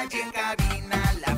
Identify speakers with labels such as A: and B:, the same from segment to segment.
A: en cabina, la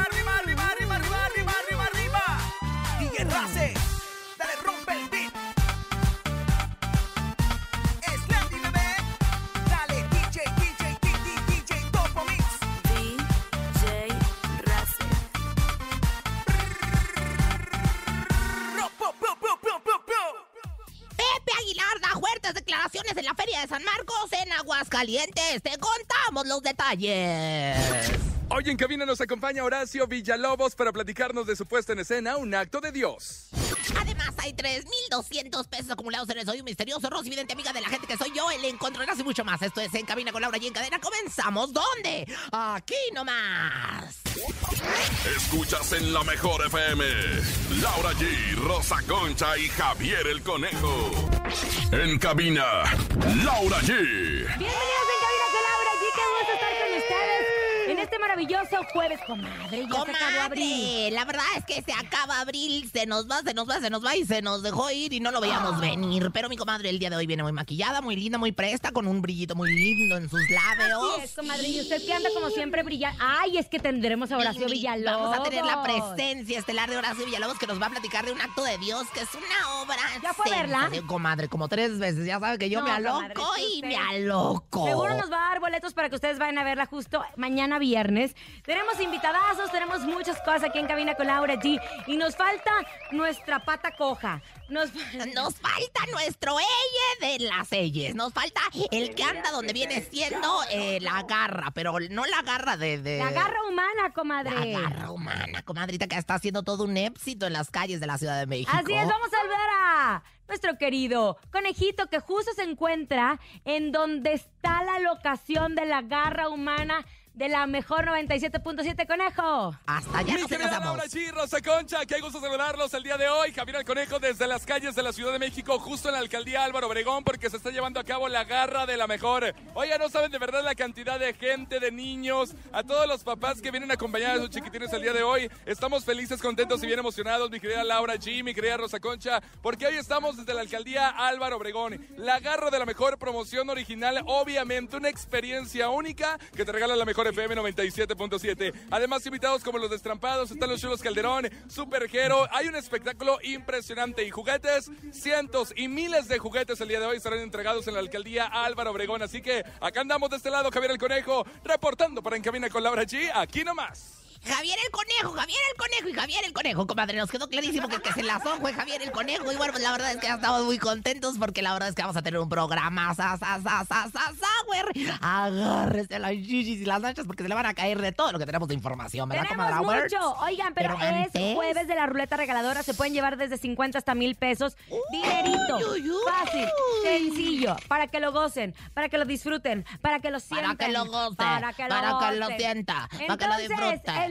B: detalles.
C: Hoy en cabina nos acompaña Horacio Villalobos para platicarnos de su puesta en escena, Un acto de Dios.
B: Además, hay 3,200 pesos acumulados en el Soy un Misterioso. Rosy, vidente amiga de la gente que soy yo, el encontrarás y mucho más. Esto es En Cabina con Laura y en Cadena. Comenzamos. ¿Dónde? Aquí nomás.
D: Escuchas en la mejor FM. Laura G, Rosa Concha y Javier el Conejo. En cabina, Laura G.
E: Bienvenidos en Cabina con Laura G. Qué gusto estar con ustedes en este maravilloso jueves, comadre. Ya se acabó abril.
B: Comadre, la verdad es que se acaba abril, se nos va, se nos va, se nos va y se nos dejó ir y no lo veíamos venir. Pero mi comadre el día de hoy viene muy maquillada, muy linda, muy presta, con un brillito muy lindo en sus labios.
E: Así es, comadre. Y usted que anda como siempre brillando. Ay, es que tendremos a Horacio
B: Y
E: Villalobos.
B: Vamos a tener la presencia estelar de Horacio Villalobos que nos va a platicar de un acto de Dios que es una obra.
E: ¿Ya fue a verla?
B: Comadre, como tres veces. Ya sabe que yo
E: No,
B: me
E: comadre,
B: aloco y
E: usted-
B: me aloco.
E: Seguro nos va a dar boletos para que ustedes vayan a verla justo mañana viernes. Tenemos invitadazos, tenemos muchas cosas aquí en Cabina con Laura G. Y nos falta nuestra pata coja. Nos,
B: Nos falta nuestro elle de laselles. Nos falta el que anda donde viene siendo eh, la garra, pero no la garra de. de-
E: La garra humana, comadre.
B: La garra humana, comadrita, que está haciendo todo un éxito en las calles de la Ciudad de México.
E: Así es, vamos a ver a nuestro querido conejito que justo se encuentra en donde está la locación de la garra humana de la mejor 97.7 conejo.
B: Hasta allá
C: Mi
B: nos
C: querida. Laura G, Rosa Concha, qué gusto saludarlos el día de hoy. Javier el Conejo desde las calles de la Ciudad de México, justo en la alcaldía Álvaro Obregón, porque se está llevando a cabo la garra de la mejor. Oiga, no saben de verdad la cantidad de gente, de niños, a todos los papás que vienen a acompañar a sus chiquitines el día de hoy. Estamos felices, contentos y bien emocionados, mi querida Laura G, mi querida Rosa Concha, porque hoy estamos desde la alcaldía Álvaro Obregón. La garra de la mejor promoción original, obviamente, una experiencia única que te regala la mejor FM 97.7. Además, invitados como los destrampados, están los chulos Calderón, Supergero. Hay un espectáculo impresionante y juguetes, cientos y miles de juguetes el día de hoy estarán entregados en la alcaldía Álvaro Obregón. Así que acá andamos de este lado, Javier el Conejo, reportando para Encamina con Laura G, aquí nomás.
B: Javier el conejo, Javier el conejo y Javier el conejo, comadre. Nos quedó clarísimo que que se enlazó fue Javier el conejo. Y bueno, pues la verdad es que ya estamos muy contentos porque la verdad es que vamos a tener un programa. Sa, sa, sa, sa, sa, sour. Agárrese las chichis y las nachas porque se le van a caer de todo lo que tenemos de información, ¿verdad,
E: Tenemos
B: comadre?
E: mucho. Oigan, pero,
B: Pero
E: es
B: antes-
E: jueves de la ruleta regaladora. Se pueden llevar desde 50 hasta mil pesos. Dinerito.
B: uy, uy.
E: Fácil, sencillo. Para que lo gocen, para que lo disfruten, para que lo
B: Para
E: sientan.
B: que lo goce,
E: Para que lo,
B: para que lo
E: gocen.
B: sienta, para que lo
E: Entonces,
B: disfrute.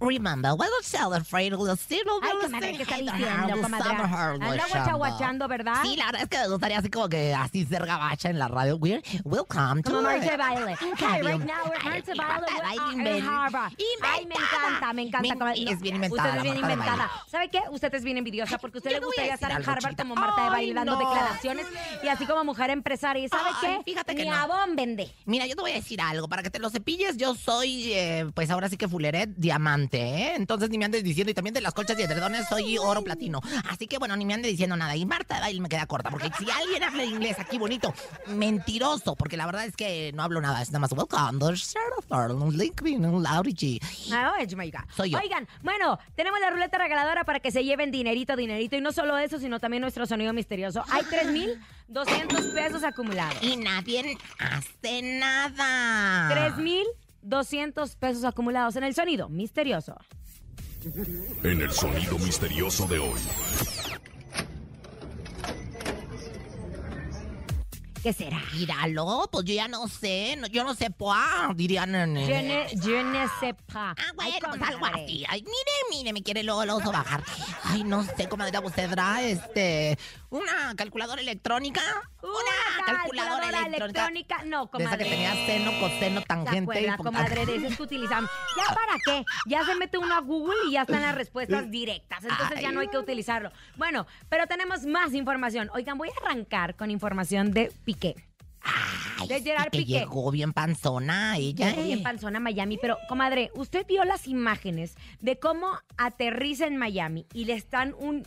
B: Remember, we'll celebrate, we'll still
E: Ay, comadre, ¿qué está diciendo, comadre? Anda guachaguachando, ¿verdad?
B: Sí, la verdad es que me gustaría así como que así ser gabacha en la radio. We're, welcome to
E: Como
B: it.
E: Baile.
B: Radio-
E: right now we're de Baile. We're en Harvard. Ay, me encanta, me encanta. Comadre.
B: es bien inventada,
E: Usted es bien inventada. ¿Sabe qué? Usted es bien envidiosa porque a usted le gustaría estar en Harvard como Marta de Baile dando declaraciones y así como mujer empresaria. ¿Y sabe qué?
B: fíjate que
E: Ni
B: no.
E: a bomb vende.
B: Mira, yo te voy a decir algo. Para que te lo cepilles, yo soy, eh, pues ahora sí que fuleret diamante, ¿eh? Entonces ni me andes diciendo, y también de las colchas y edredones soy oro platino. Así que bueno, ni me andes diciendo nada. Y Marta de Baile me queda corta, porque si alguien habla inglés aquí bonito, mentiroso, porque la verdad es que no hablo nada. Es nada más, welcome.
E: Ah.
B: Soy yo.
E: Oigan, bueno, tenemos la ruleta regaladora para que se lleven dinerito, dinerito. Y no solo eso, sino también nuestro sonido misterioso. Hay 3,200 pesos acumulados.
B: Y nadie hace nada.
E: 3,200 pesos acumulados en el sonido misterioso.
D: En el sonido misterioso de hoy.
E: ¿Qué será?
B: Míralo, pues yo ya no sé, no- yo no sé, pues, dirían
E: ne, je ne sais pas.
B: Ah, bueno,
E: Ay,
B: pues algo así. Ay, mire, mire, me quiere luego, luego bajar. Ay, no sé, comadre, usted tendrá, este, una calculadora electrónica.
E: Una calculadora electrónica. No,
B: De esa que
E: comadre.
B: tenía seno, coseno,
E: ¿Se
B: tangente.
E: acuerda,
B: y-
E: comadre, de esas que utilizamos? ¿Ya para qué? Ya se mete uno a Google y ya están las respuestas directas. Entonces ya no hay que utilizarlo. Bueno, pero tenemos más información. Oigan, voy a arrancar con información de Piqué.
B: Ay,
E: de Gerard
B: que
E: Piqué.
B: llegó bien panzona ella.
E: Llegó bien
B: eh.
E: panzona a Miami, pero comadre, usted vio las imágenes de cómo aterriza en Miami y le están un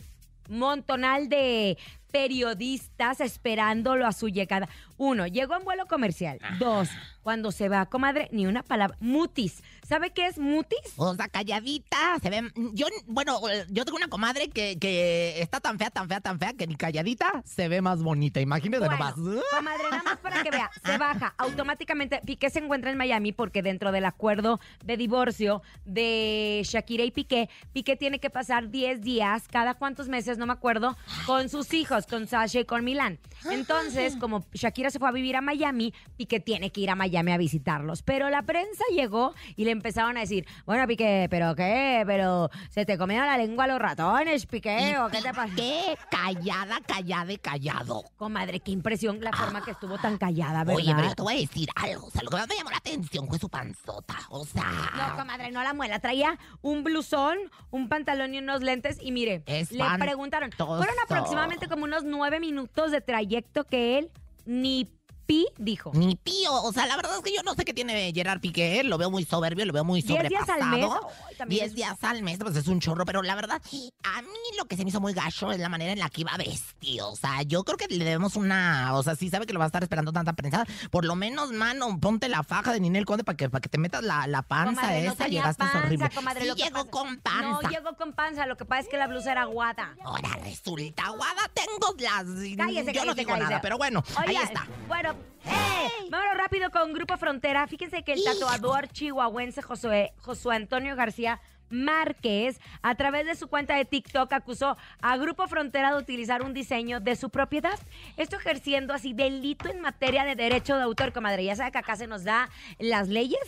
E: montonal de periodistas esperándolo a su llegada. Uno, llegó en vuelo comercial. Dos, cuando se va, comadre, ni una palabra. Mutis. ¿Sabe qué es mutis?
B: O sea, calladita, se ve... Yo, bueno, yo tengo una comadre que, que está tan fea, tan fea, tan fea, que ni calladita se ve más bonita. Imagínese
E: Bueno,
B: nomás.
E: comadre, nada más para que vea, se baja automáticamente. Piqué se encuentra en Miami porque dentro del acuerdo de divorcio de Shakira y Piqué, Piqué tiene que pasar 10 días, cada cuántos meses, no me acuerdo, con sus hijos, con Sasha y con Milán. Entonces, como Shakira se fue a vivir a Miami, Piqué tiene que ir a Miami a visitarlos. Pero la prensa llegó y le empezaron a decir, bueno, Piqué, ¿pero qué? ¿Pero se te comieron la lengua los ratones, Piqué? ¿O qué te pasa?
B: ¿Qué? Callada, callada y callado.
E: Comadre, qué impresión la forma que estuvo tan callada, ¿verdad?
B: Oye, pero yo te voy a decir algo. O sea, lo que más me llamó la atención fue su panzota. O sea.
E: No, comadre, no la muela. Traía un blusón, un pantalón y unos lentes. Y mire, le preguntaron. Fueron aproximadamente como unos nueve minutos de trayecto que él ni pi dijo.
B: Ni pío. O sea, la verdad es que yo no sé qué tiene Gerard Piqué. Lo veo muy soberbio, lo veo muy
E: ¿Diez días
B: sobrepasado.
E: al mes? Ay, también
B: Diez
E: es-
B: días al mes, pues es un chorro. Pero la verdad, a mí lo que se me hizo muy gacho es la manera en la que iba vestido. O sea, yo creo que le debemos una... O sea, sí sabe que lo va a estar esperando tanta prensa. Por lo menos, mano, ponte la faja de Ninel Conde para que, para que te metas la, la panza
E: Comadre, no
B: esa.
E: tenía
B: Llegaste
E: panza,
B: horrible.
E: comadre,
B: sí llegó
E: pasa-
B: con panza.
E: No, llegó con panza. Lo que pasa es que la blusa era aguada.
B: Ahora resulta, Guada, tengo las...
E: Cállese,
B: yo no digo
E: cállese.
B: nada, pero bueno, ahí está.
E: Bueno, ¡eh! vámonos rápido con Grupo Frontera. Fíjense que el tatuador chihuahuense Josué, Josué Antonio García Márquez, a través de su cuenta de TikTok, acusó a Grupo Frontera de utilizar un diseño de su propiedad. Esto ejerciendo así delito en materia de derecho de autor, comadre. Ya sabe que acá se nos da las leyes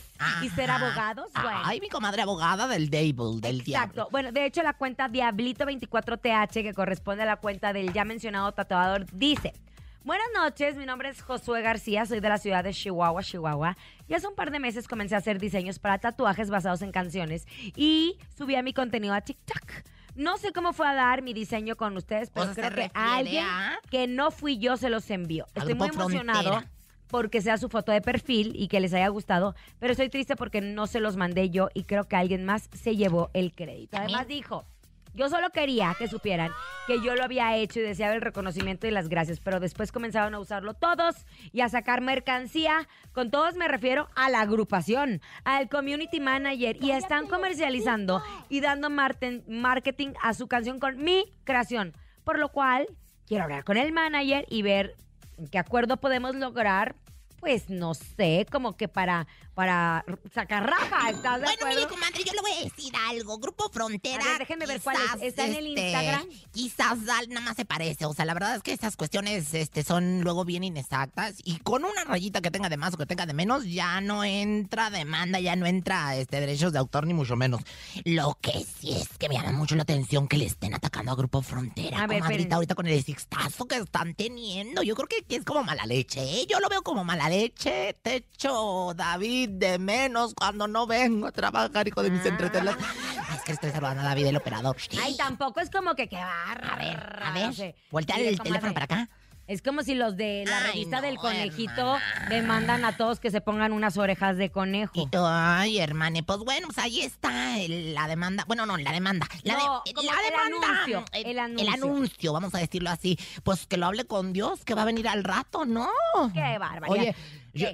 E: y ser abogados. Bueno.
B: Ay, mi comadre abogada del Dable, del
E: Exacto.
B: diablo.
E: Bueno, de hecho, la cuenta Diablito24TH, que corresponde a la cuenta del ya mencionado tatuador, dice. Buenas noches, mi nombre es Josué García, soy de la ciudad de Chihuahua, Chihuahua. Y hace un par de meses comencé a hacer diseños para tatuajes basados en canciones y subí a mi contenido a TikTok. No sé cómo fue a dar mi diseño con ustedes, pero
B: sea, se
E: creo que alguien
B: a-
E: que no fui yo se los envió. Estoy muy emocionado
B: Frontera.
E: porque sea su foto de perfil y que les haya gustado, pero estoy triste porque no se los mandé yo y creo que alguien más se llevó el crédito. Además dijo, yo solo quería que supieran que yo lo había hecho y deseaba el reconocimiento y las gracias, pero después comenzaron a usarlo todos y a sacar mercancía. Con todos me refiero a la agrupación, al community manager y están comercializando y dando marketing a su canción con mi creación, por lo cual quiero hablar con el manager y ver qué acuerdo podemos lograr. Pues no sé, como que para, para sacar raja, ¿estás de
B: Bueno,
E: acuerdo?
B: mire, comadre, yo le voy a decir algo. Grupo Frontera.
E: A ver, déjeme ver cuál es. ¿Está en el
B: este,
E: Instagram?
B: Quizás nada más se parece. O sea, la verdad es que esas cuestiones este, son luego bien inexactas. Y con una rayita que tenga de más o que tenga de menos, ya no entra demanda, ya no entra este, derechos de autor, ni mucho menos. Lo que sí es que me llama mucho la atención que le estén atacando a Grupo Frontera.
E: A ver,
B: comadrita, ahorita con el sixtazo que están teniendo. Yo creo que, que es como mala leche, ¿eh? Yo lo veo como mala leche. Te echo, David, de menos cuando no vengo a trabajar, hijo de mis
E: Ah.
B: entretelas. Es que estoy saludando a David, el operador.
E: Ay, tampoco es como que qué
B: A
E: barra.
B: ver, a ver.
E: no sé.
B: El
E: comadre,
B: teléfono para acá.
E: Es como si los de la
B: Ay,
E: revista
B: no,
E: del conejito
B: hermana.
E: demandan a todos que se pongan unas orejas de conejo.
B: Y, ay, hermane, pues bueno, pues ahí está el- la demanda. Bueno, no, la demanda. La,
E: No,
B: de-
E: como
B: la
E: el
B: demanda.
E: anuncio,
B: Eh,
E: el anuncio.
B: El anuncio, vamos a decirlo así. Pues que lo hable con Dios, que va a venir al rato, ¿no?
E: Qué barbaridad.
B: Oye,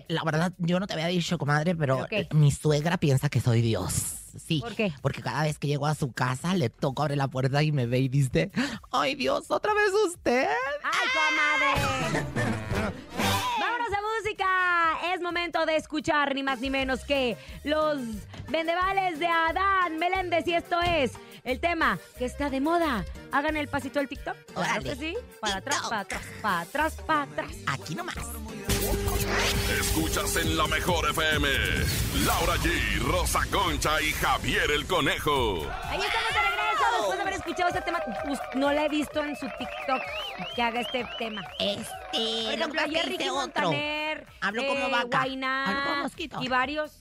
B: la verdad, yo no te había dicho, comadre, pero mi suegra piensa que soy Dios. Sí.
E: ¿Por qué?
B: Porque cada vez que llego a su casa, le toco, abre la puerta y me ve y dice, ay Dios, ¿otra vez usted?
E: ¡Ay, comadre! ¡Vámonos a música! Es momento de escuchar ni más ni menos que los vendevales de Adán Meléndez y esto es el tema que está de moda. Hagan el pasito del TikTok. Claro que sí. Para atrás, para atrás, para atrás, para atrás.
B: Aquí nomás.
D: Escuchas en la mejor FM. Laura G, Rosa Concha y Javier el Conejo.
E: Ahí estamos de regreso después de haber escuchado este tema. Pues, no la he visto en su TikTok que haga este tema.
B: Este,
E: Por
B: lo
E: ejemplo, ayer Ricky
B: otro.
E: Montaner,
B: Hablo como
E: eh,
B: vaca.
E: Guainá,
B: Hablo como mosquito.
E: y varios.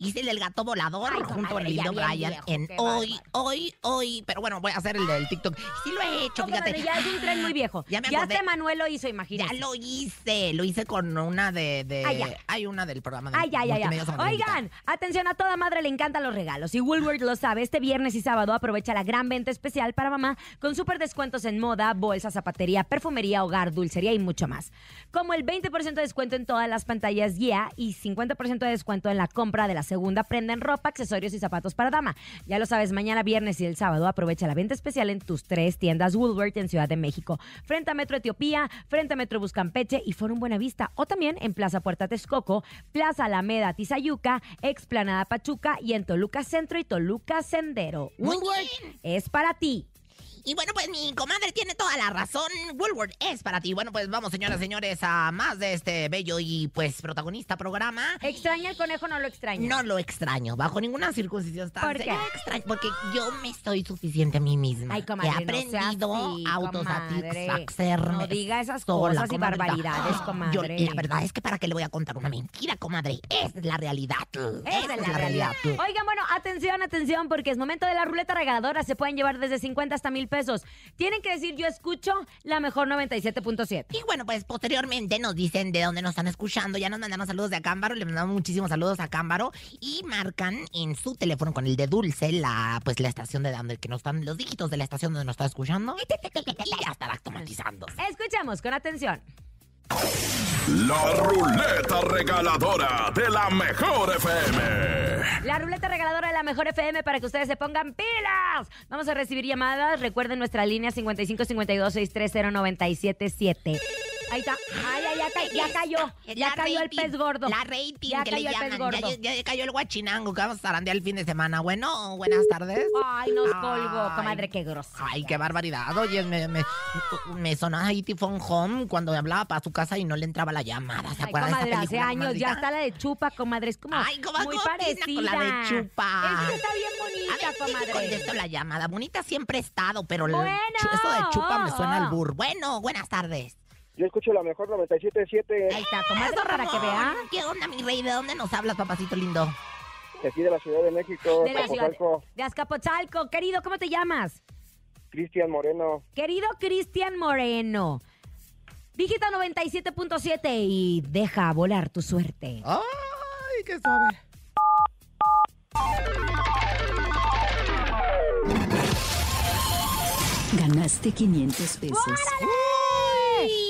B: Hice el del gato volador
E: Ay,
B: junto con el
E: ya
B: lindo Brian
E: viejo,
B: en hoy,
E: bárbaro.
B: hoy, hoy. Pero bueno, voy a hacer el del TikTok. Sí lo he hecho,
E: No,
B: fíjate.
E: ya es un tren muy viejo.
B: Ya
E: Ya,
B: me acordé.
E: este Manuel lo hizo,
B: Ya
E: imagínate.
B: lo hice, lo hice con una de... de
E: Ay, ya.
B: Hay una del programa de
E: Ay, ay, ay, ay.
B: Multimedios Amarillitas.
E: Oigan, atención a toda madre, le encantan los regalos. Y Woolworth lo sabe, este viernes y sábado aprovecha la gran venta especial para mamá con súper descuentos en moda, bolsa, zapatería, perfumería, hogar, dulcería y mucho más. Como el 20% de descuento en todas las pantallas guía y 50% de descuento en la compra de la segunda prenda en ropa, accesorios y zapatos para dama. Ya lo sabes, mañana viernes y el sábado aprovecha la venta especial en tus tres tiendas Woolworth en Ciudad de México, frente a Metro Etiopía, frente a Metro Buscampeche y Forum Buenavista, o también en Plaza Puerta Texcoco, Plaza Alameda Tizayuca, Explanada Pachuca y en Toluca Centro y Toluca Sendero. Woolworth es para ti.
B: Y bueno, pues mi comadre tiene toda la razón. Woolworth es para ti. Bueno, pues vamos, señoras y señores, a más de este bello y pues protagonista programa.
E: ¿Extraña el conejo o no lo extraña?
B: No lo extraño, bajo ninguna circunstancia.
E: ¿Por qué?
B: extraño, porque yo me estoy suficiente a mí misma.
E: Ay, comadre,
B: He
E: no
B: aprendido
E: así,
B: a autosatisfacerme.
E: No diga esas
B: sola,
E: cosas y barbaridades,
B: Yo,
E: comadre.
B: la verdad es que para qué le voy a contar una mentira, comadre. Es la realidad.
E: Esa es la realidad. Oigan, bueno, atención, atención, porque es momento de la ruleta regaladora. Se pueden llevar desde 50 hasta mil pesos. Tienen que decir, yo escucho la mejor 97.7.
B: Y bueno, pues posteriormente nos dicen de dónde nos están escuchando. Ya nos mandaron saludos de Acámbaro, le mandamos muchísimos saludos a Acámbaro y marcan en su teléfono con el de Dulce la pues la estación de donde que nos están los dígitos de la estación donde nos está escuchando y ya estará automatizando.
E: Escuchamos con atención.
D: La ruleta regaladora de la mejor FM.
E: La ruleta regaladora de la mejor FM para que ustedes se pongan pilas. Vamos a recibir llamadas. Recuerden nuestra línea 5552-630-977. Ahí está. Ay, ay, ya, ca- ya cayó. Ya cayó el pez gordo.
B: La rating
E: Ya
B: que le
E: cayó el pez gordo.
B: Ya, ya cayó el guachinango que vamos a zarandear el fin de semana. Bueno, buenas tardes.
E: Ay, nos colgó, comadre, qué grosero.
B: Ay, qué barbaridad. Oye, me, me, me sonó ahí Tifón Home cuando me hablaba para su casa y no le entraba la llamada. ¿Se acuerdan de esa
E: hace
B: película,
E: años. Ya está la de Chupa, comadre. Es como
B: Ay,
E: muy parecida.
B: con la de Chupa.
E: Esa está bien
B: A
E: bonita,
B: ver, sí,
E: comadre.
B: contesto la llamada. Bonita siempre he estado, pero el
E: Bueno.
B: chu- eso de chupa me suena al bur. Bueno, buenas tardes.
F: Yo escucho la mejor 97.7
E: Ahí está, comadre,
B: Eso,
E: para que vea.
B: ¿Qué onda, mi rey? ¿De dónde nos hablas, papacito lindo?
F: de aquí de la Ciudad de México,
E: De
F: Capozalco,
E: de Azcapotzalco. Querido, ¿cómo te llamas?
F: Cristian Moreno.
E: Querido Cristian Moreno. Dígito 97.7 y deja volar tu suerte.
B: Ay, qué suave.
G: Ganaste 500 pesos.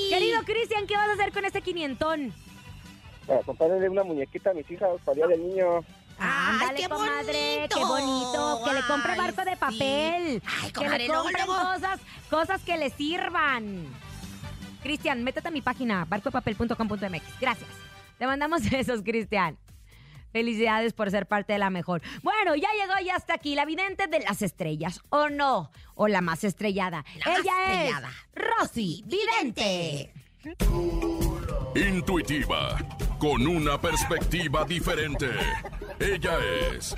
E: Querido Cristian, ¿qué vas a hacer con este quinientón?
F: Para comprarle una muñequita a mis hijas para el día del niño.
B: Ay,
E: Ándale,
B: qué
E: comadre,
B: bonito.
E: qué bonito. Que le compre barco de
B: sí.
E: papel.
B: Ay,
E: que le
B: luego,
E: compren
B: luego.
E: cosas, cosas que le sirvan. Cristian, métete a mi página, barcopapel.com.mx. Gracias. Te mandamos besos, Cristian. Felicidades por ser parte de la mejor. Bueno, ya llegó ya hasta aquí la vidente de las estrellas, ¿o no? O la más estrellada.
B: La más
E: Ella
B: estrellada.
E: es Rosy Vidente.
D: Intuitiva, con una perspectiva diferente. Ella es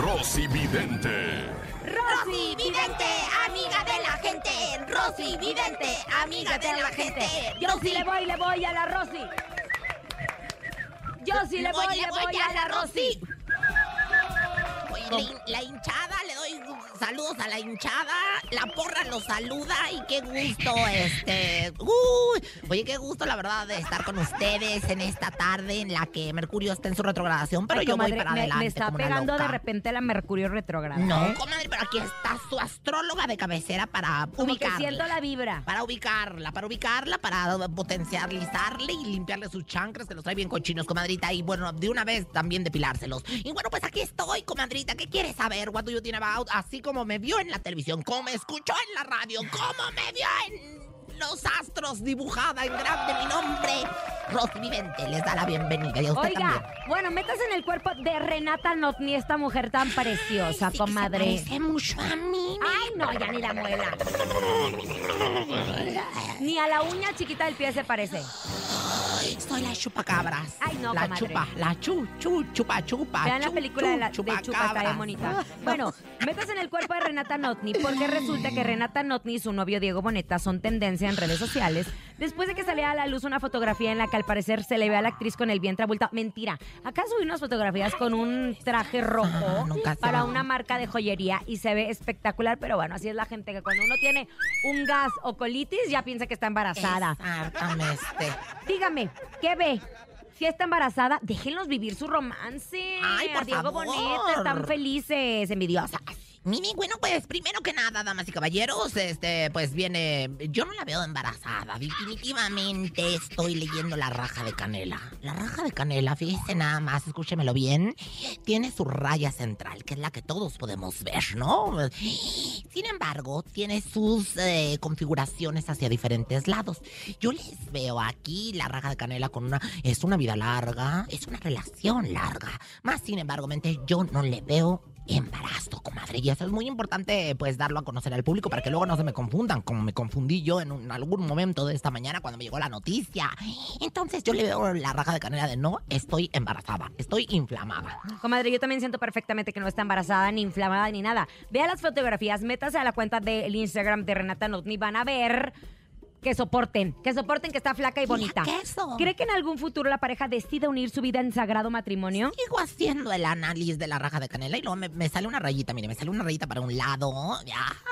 D: Rosy Vidente.
B: Rosy Vidente, amiga de la gente. Rosy Vidente, amiga de la gente.
E: Yo sí le voy, le voy a la Rosy. Yo sí le voy, le voy a la Rosy.
B: La, hin- la hinchada, saludos a la hinchada. La porra los saluda y qué gusto, este. Uy, oye, qué gusto, la verdad, de estar con ustedes en esta tarde en la que Mercurio está en su retrogradación. Pero
E: Ay,
B: yo voy
E: comadre,
B: para
E: me-
B: adelante.
E: Me, está
B: como
E: pegando de repente la Mercurio retrógrada.
B: No,
E: ¿eh?
B: comadre, pero aquí está su astróloga de cabecera para
E: Como que
B: ubicarla.
E: siento la vibra.
B: Para ubicarla, para ubicarla, para potencializarle y limpiarle sus chancres que los trae bien cochinos, comadrita. Y bueno, de una vez también depilárselos. Y bueno, pues aquí estoy, comadrita. ¿Qué quieres saber? What do you think about? Así como me vio en la televisión, como me escuchó en la radio, como me vio en los astros dibujada en grande mi nombre. Rosy Vivente les da la bienvenida. Y a usted
E: Oiga,
B: también.
E: bueno, métase en el cuerpo de Renata Notni, esta mujer tan preciosa,
B: Sí, que se
E: comadre.
B: parece mucho a mí.
E: Ay, no, ya ni la muela. Ni a la uña chiquita del pie se parece.
B: Ay, soy la chupacabras.
E: Ay, no,
B: La
E: comadre.
B: chupa, la chu, chu, chupa, chupa.
E: Vean la
B: chu,
E: película
B: chu,
E: de, la, de Chupa, está bien bonita. Bueno, métase en el cuerpo de Renata Notni, porque resulta que Renata Notni y su novio Diego Boneta son tendencia en redes sociales después de que saliera a la luz una fotografía en la que al parecer se le ve a la actriz con el vientre abultado. Mentira, acá subí unas fotografías con un traje rojo
B: Ah,
E: para una marca de joyería y se ve espectacular, pero bueno, así es la gente que cuando uno tiene un gas o colitis ya piensa que está embarazada.
B: Exactamente.
E: Dígame, ¿qué ve? Si está embarazada, déjenlos vivir su romance.
B: Ay, por
E: Diego
B: favor.
E: Boneta, están felices, envidiosas.
B: Mini, bueno, pues primero que nada, damas y caballeros, este, pues viene. Yo no la veo embarazada. Definitivamente estoy leyendo la raja de canela. La raja de canela, fíjese nada más, escúchemelo bien. Tiene su raya central, que es la que todos podemos ver, ¿no? Sin embargo, tiene sus eh, configuraciones hacia diferentes lados. Yo les veo aquí la raja de canela con una. Es una vida larga, es una relación larga. Más sin embargo, mente, yo no le veo embarazo, comadre. Y eso es muy importante, pues, darlo a conocer al público para que luego no se me confundan, como me confundí yo en algún momento de esta mañana cuando me llegó la noticia. Entonces yo le veo la raja de canela de no, estoy embarazada, estoy inflamada.
E: Comadre, yo también siento perfectamente que no está embarazada, ni inflamada, ni nada. Vea las fotografías, métase a la cuenta del Instagram de Renata Notni, van a ver que soporten, que soporten que está flaca y bonita.
B: Queso.
E: ¿Cree que en algún futuro la pareja decida unir su vida en sagrado matrimonio?
B: Sigo haciendo el análisis de la raja de canela y luego me, me sale una rayita, mire, me sale una rayita para un lado.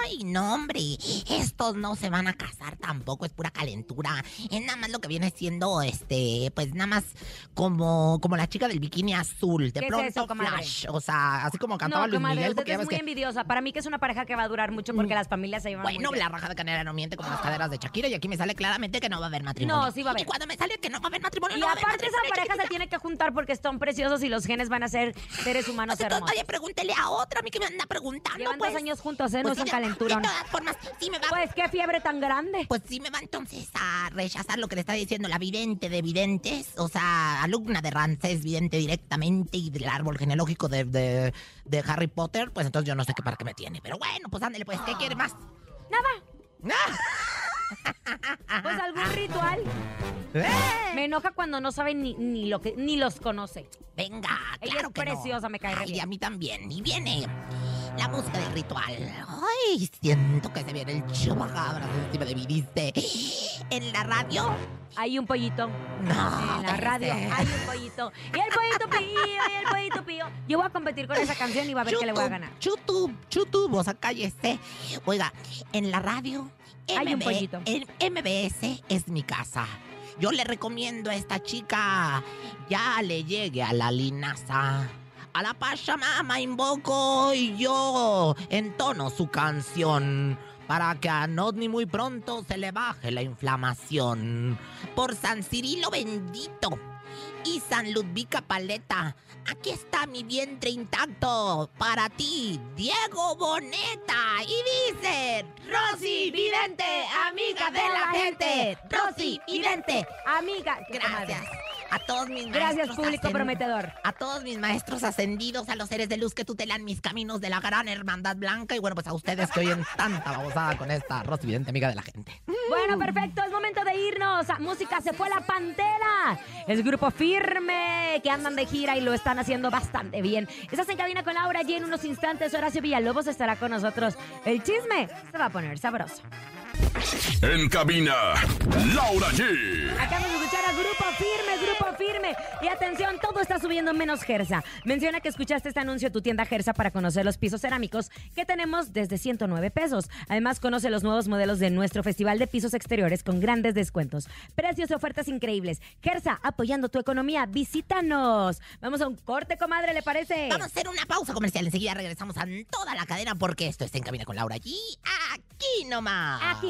B: Ay, no, hombre, estos no se van a casar tampoco, es pura calentura. Es nada más lo que viene siendo, este, pues nada más como, como la chica del bikini azul. De
E: ¿Qué es
B: pronto,
E: eso, comadre?
B: flash. O sea, así como cantaba
E: no,
B: Luis
E: comadre,
B: Miguel,
E: usted
B: porque ya
E: es
B: ves
E: muy
B: que...
E: envidiosa. Para mí que es una pareja que va a durar mucho porque las familias se llevan muy
B: Bueno,
E: bien.
B: la raja de canela no miente como las caderas de Shakira y aquí me sale claramente que no va a haber matrimonio.
E: No, sí va a haber.
B: Y cuando me sale que no va a haber matrimonio,
E: Y
B: no va a haber
E: aparte esa
B: matrimonio,
E: pareja se tiene que juntar porque están preciosos y los genes van a ser seres humanos
B: Entonces,
E: hermosos.
B: Oye, pregúntele a otra, a mí que me anda preguntando,
E: Llevan
B: pues.
E: dos años juntos, ¿eh? No
B: Pues
E: son
B: sí,
E: calentura.
B: De todas formas, sí me va...
E: Pues qué fiebre tan grande.
B: Pues sí me va entonces a rechazar lo que le está diciendo la vidente de videntes, o sea, alumna de Ramsés, vidente directamente y del árbol genealógico de, de, de Harry Potter, pues entonces yo no sé qué para qué me tiene. Pero bueno, pues ándale, pues, ¿qué quiere más?
E: Nada.
B: ¡Ah!
E: Pues algún ritual.
B: ¡Eh!
E: Me enoja cuando no saben ni, ni lo que ni los conoce.
B: Venga,
E: Ella
B: claro
E: es
B: que no.
E: preciosa, me cae re
B: Ay,
E: bien.
B: a mí también. Y viene la música del ritual. Ay, siento que se viene el chupacabras encima de mi viste. En la radio,
E: Hay un pollito.
B: no.
E: en la radio hay un pollito. Y el pollito pío, y el pollito pío. Yo voy a competir con esa canción y va a ver que le voy a ganar.
B: YouTube, YouTube, o sea, cállese. Oiga, en la radio,
E: Hay un pollito.
B: en MBS es mi casa. Yo le recomiendo a esta chica, ya le llegue a la linaza. A la Pachamama invoco y yo entono su canción. Para que a Nodni muy pronto se le baje la inflamación. Por San Cirilo bendito y San Ludvica Paleta. Aquí está mi vientre intacto para ti, Diego Boneta. Y dice, Rosy Vidente, amiga de la gente. Rosy Vidente.
E: Amiga.
B: Gracias. A todos mis
E: Gracias,
B: maestros
E: público
B: ascend-
E: prometedor.
B: A todos mis maestros ascendidos, a los seres de luz que tutelan mis caminos de la gran hermandad blanca. Y bueno, pues a ustedes que oyen tanta babosada con esta Rosy Vidente, amiga de la gente.
E: Bueno, perfecto, es momento de irnos. Música se fue la pantera. El grupo firme que andan de gira y lo están haciendo bastante bien. Estás en cabina con Laura y en unos instantes Horacio Villalobos estará con nosotros. El chisme se va a poner sabroso.
D: En cabina, Laura G.
E: Acabamos de escuchar a Grupo Firme, Grupo Firme. Y atención, todo está subiendo menos Gersa. Menciona que escuchaste este anuncio en tu tienda Gersa para conocer los pisos cerámicos que tenemos desde 109 pesos. Además, conoce los nuevos modelos de nuestro Festival de Pisos Exteriores con grandes descuentos. Precios y ofertas increíbles. Gersa, apoyando tu economía. Visítanos. Vamos a un corte, comadre, ¿le parece?
B: Vamos a hacer una pausa comercial. Enseguida regresamos a toda la cadena porque esto está en cabina con Laura G. Aquí nomás.
E: Aquí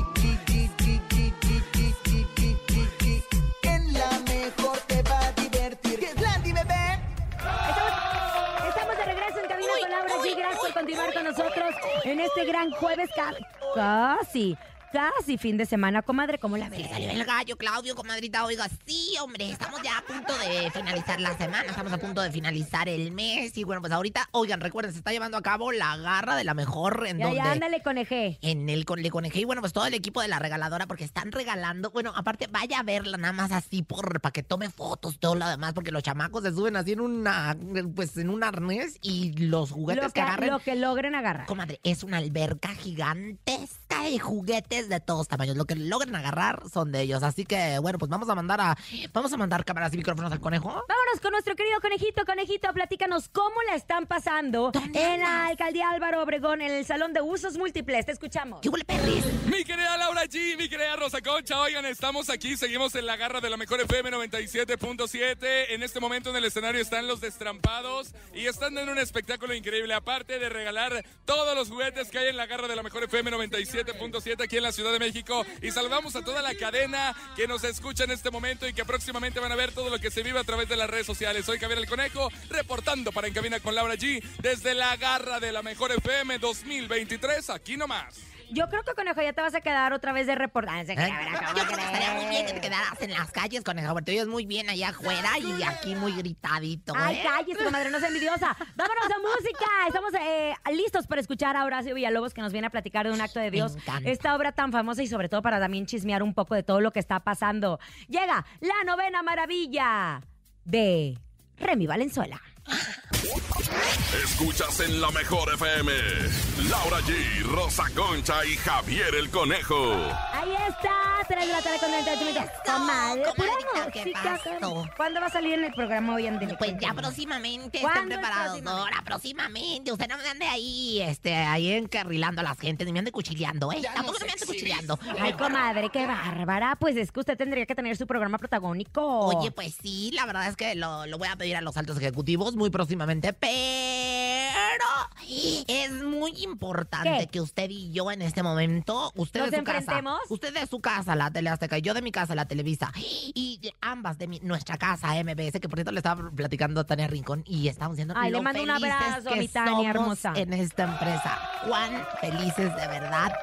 E: continuar con nosotros en este gran jueves. ca- Casi, casi fin de semana, comadre. ¿Cómo la ves?
B: salió el gallo, Claudio, comadrita. Oiga, sí, hombre, estamos ya a punto de finalizar la semana, estamos a punto de finalizar el mes. Y bueno, pues ahorita, oigan, recuerden, se está llevando a cabo la garra de la mejor en
E: Ya,
B: donde.
E: ya, ándale, coneje.
B: En el con, le conejé y bueno, pues todo el equipo de la regaladora porque están regalando. Bueno, aparte, vaya a verla nada más así por para que tome fotos, todo lo demás, porque los chamacos se suben así en una, pues en un arnés y los juguetes
E: Lo
B: que,
E: que,
B: agarren.
E: lo que logren agarrar.
B: Comadre, es una alberca gigantesca de juguetes de todos tamaños. Lo que logren agarrar son de ellos. Así que, bueno, pues vamos a mandar a. Vamos a mandar cámaras y micrófonos al conejo.
E: Vámonos con nuestro querido conejito. Conejito, platícanos cómo la están pasando
B: ¿Dónde
E: en la alcaldía Álvaro Obregón, en el salón de usos múltiples. Te escuchamos.
B: ¿Qué huele, perris?
C: Mi querida Laura G, mi querida Rosa Concha, oigan, estamos aquí, seguimos en la garra de la mejor FM 97.7. En este momento en el escenario están los destrampados y están dando un espectáculo increíble. Aparte de regalar todos los juguetes que hay en la garra de la mejor FM 97.7 aquí en la Ciudad de México. Y saludamos a toda la cadena que nos escucha en este momento y que próximamente van a ver todo lo que se vive a través de las redes sociales. Soy Javier el Conejo, reportando para En Cabina con Laura G desde la garra de la mejor FM 2023. Aquí nomás.
E: Yo creo que, conejo, ya te vas a quedar otra vez de reportaje.
B: Ay, Yo creo que estaría muy bien que te quedaras en las calles, conejo, porque oyes muy bien allá afuera y aquí muy gritadito.
E: Ay,
B: ¿eh?
E: cállese, comadre, no sea envidiosa. Vámonos a música. Estamos eh, listos para escuchar a Horacio Villalobos que nos viene a platicar de un acto de Dios. Esta obra tan famosa y sobre todo para también chismear un poco de todo lo que está pasando. Llega la novena maravilla de Remy Valenzuela.
D: Escuchas en la mejor FM. Laura G, Rosa Concha y Javier el Conejo.
E: Ahí está, 3 de la tarde con 38 minutos. Comadre, pura
B: comadrita, ¿qué
E: música,
B: pasó?
E: ¿Cuándo va a salir en el programa hoy, Andele?
B: Pues ya próximamente estén
E: ¿Cuándo es
B: preparados,
E: próximamente?
B: Dora, próximamente. Usted no me ande ahí, este, ahí encarrilando a la gente, ni me ande cuchilleando, ¿eh? Tampoco no me ande cuchilleando.
E: Ay, comadre, qué bárbara. Pues es que usted tendría que tener su programa protagónico.
B: Oye, pues sí, la verdad es que lo, lo voy a pedir a los altos ejecutivos muy próximamente, pero es muy importante
E: ¿Qué?
B: que usted y yo en este momento, usted
E: ¿Nos
B: de su casa, usted de su casa, la Tele Azteca, y yo de mi casa, la Televisa, y ambas de mi- nuestra casa, MBS, que por cierto le estaba platicando a Tania Rincón y estamos diciendo
E: Ay,
B: lo
E: le mando un abrazo a
B: que
E: mi Tania
B: somos
E: hermosa.
B: en esta empresa. Cuán felices de verdad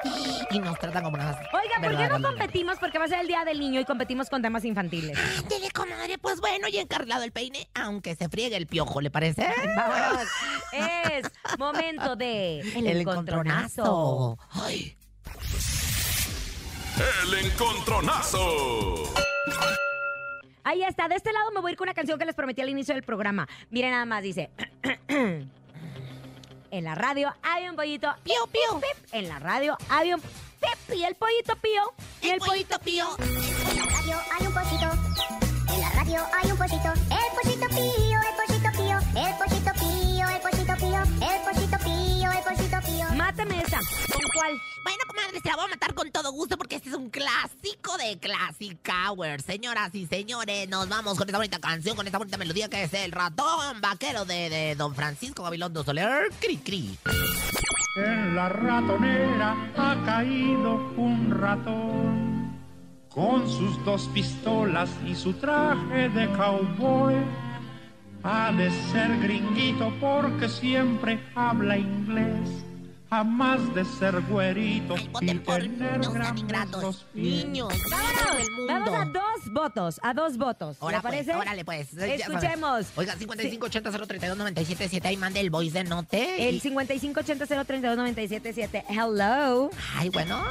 B: y nos tratan como unas
E: Oiga, ¿por qué no competimos? Porque va a ser el Día del Niño y competimos con temas infantiles.
B: Ándele, comadre, pues bueno, y encarrilado el peine, aunque se friegue el piojo, ¿le parece?
E: Vámonos. Es momento de El, encontronazo.
B: Ay,
D: El encontronazo.
E: Ahí está. De este lado me voy a ir con una canción que les prometí al inicio del programa. Miren nada más, dice. en la radio hay un pollito.
B: pío, pío.
E: En la radio hay un pip y el pollito pío. Y
B: El pollito pío.
H: En la radio hay un pollito. En la radio hay un pollito. El pollito pío, el pollito pío. El pollito
E: esa. ¿Con cuál?
B: Bueno, comadre, se la voy a matar con todo gusto porque este es un clásico de Classic Hour. Señoras y señores, nos vamos con esta bonita canción, con esta bonita melodía que es el ratón vaquero de, de Don Francisco Gabilondo Soler. Cri, cri.
I: En la ratonera ha caído un ratón con sus dos pistolas y su traje de cowboy. Ha de ser gringuito porque siempre habla inglés. Jamás de ser güerito
B: Ay,
I: y tener
B: no
I: grandes
B: ingratos. Niños.
E: Vamos a dos votos, a dos votos. ¿Le
B: Ahora pues,
E: parece?
B: órale pues.
E: Escuchemos.
B: Oiga, 5580 ahí mande el voice de note.
E: El
B: Y-
E: 5580-032-977. Hello.
B: Ay, bueno.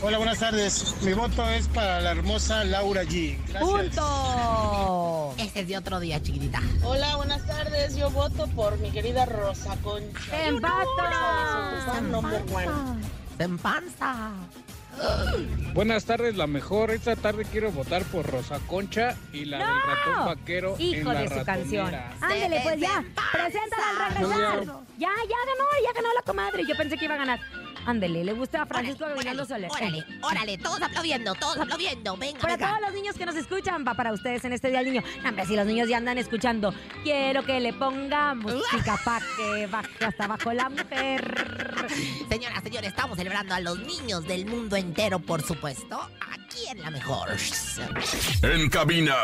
J: Hola, buenas tardes. Mi voto es para la hermosa Laura G. Gracias.
E: Punto.
B: Ese es de otro día, chiquitita.
K: Hola, buenas tardes. Yo voto por mi querida Rosa Concha.
E: Empata.
B: Se empanza.
L: Buenas tardes, la mejor. Esta tarde quiero votar por Rosa Concha y la del ratón vaquero
E: Hijo
L: en la
E: de su canción. Ándele, pues ya. Preséntala al regresar. Ya, ya ganó, ya ganó la comadre. Yo pensé que iba a ganar. Ándele, le gusta a Francisco Gabriel Soler.
B: órale, órale, todos aplaudiendo, todos aplaudiendo. Venga,
E: Para
B: venga.
E: todos los niños que nos escuchan, va para ustedes en este día del niño. No, hombre, si los niños ya andan escuchando, quiero que le ponga música para que baje hasta abajo la mujer.
B: Señoras, señores, estamos celebrando a los niños del mundo entero, por supuesto, aquí en La Mejor.
D: En cabina,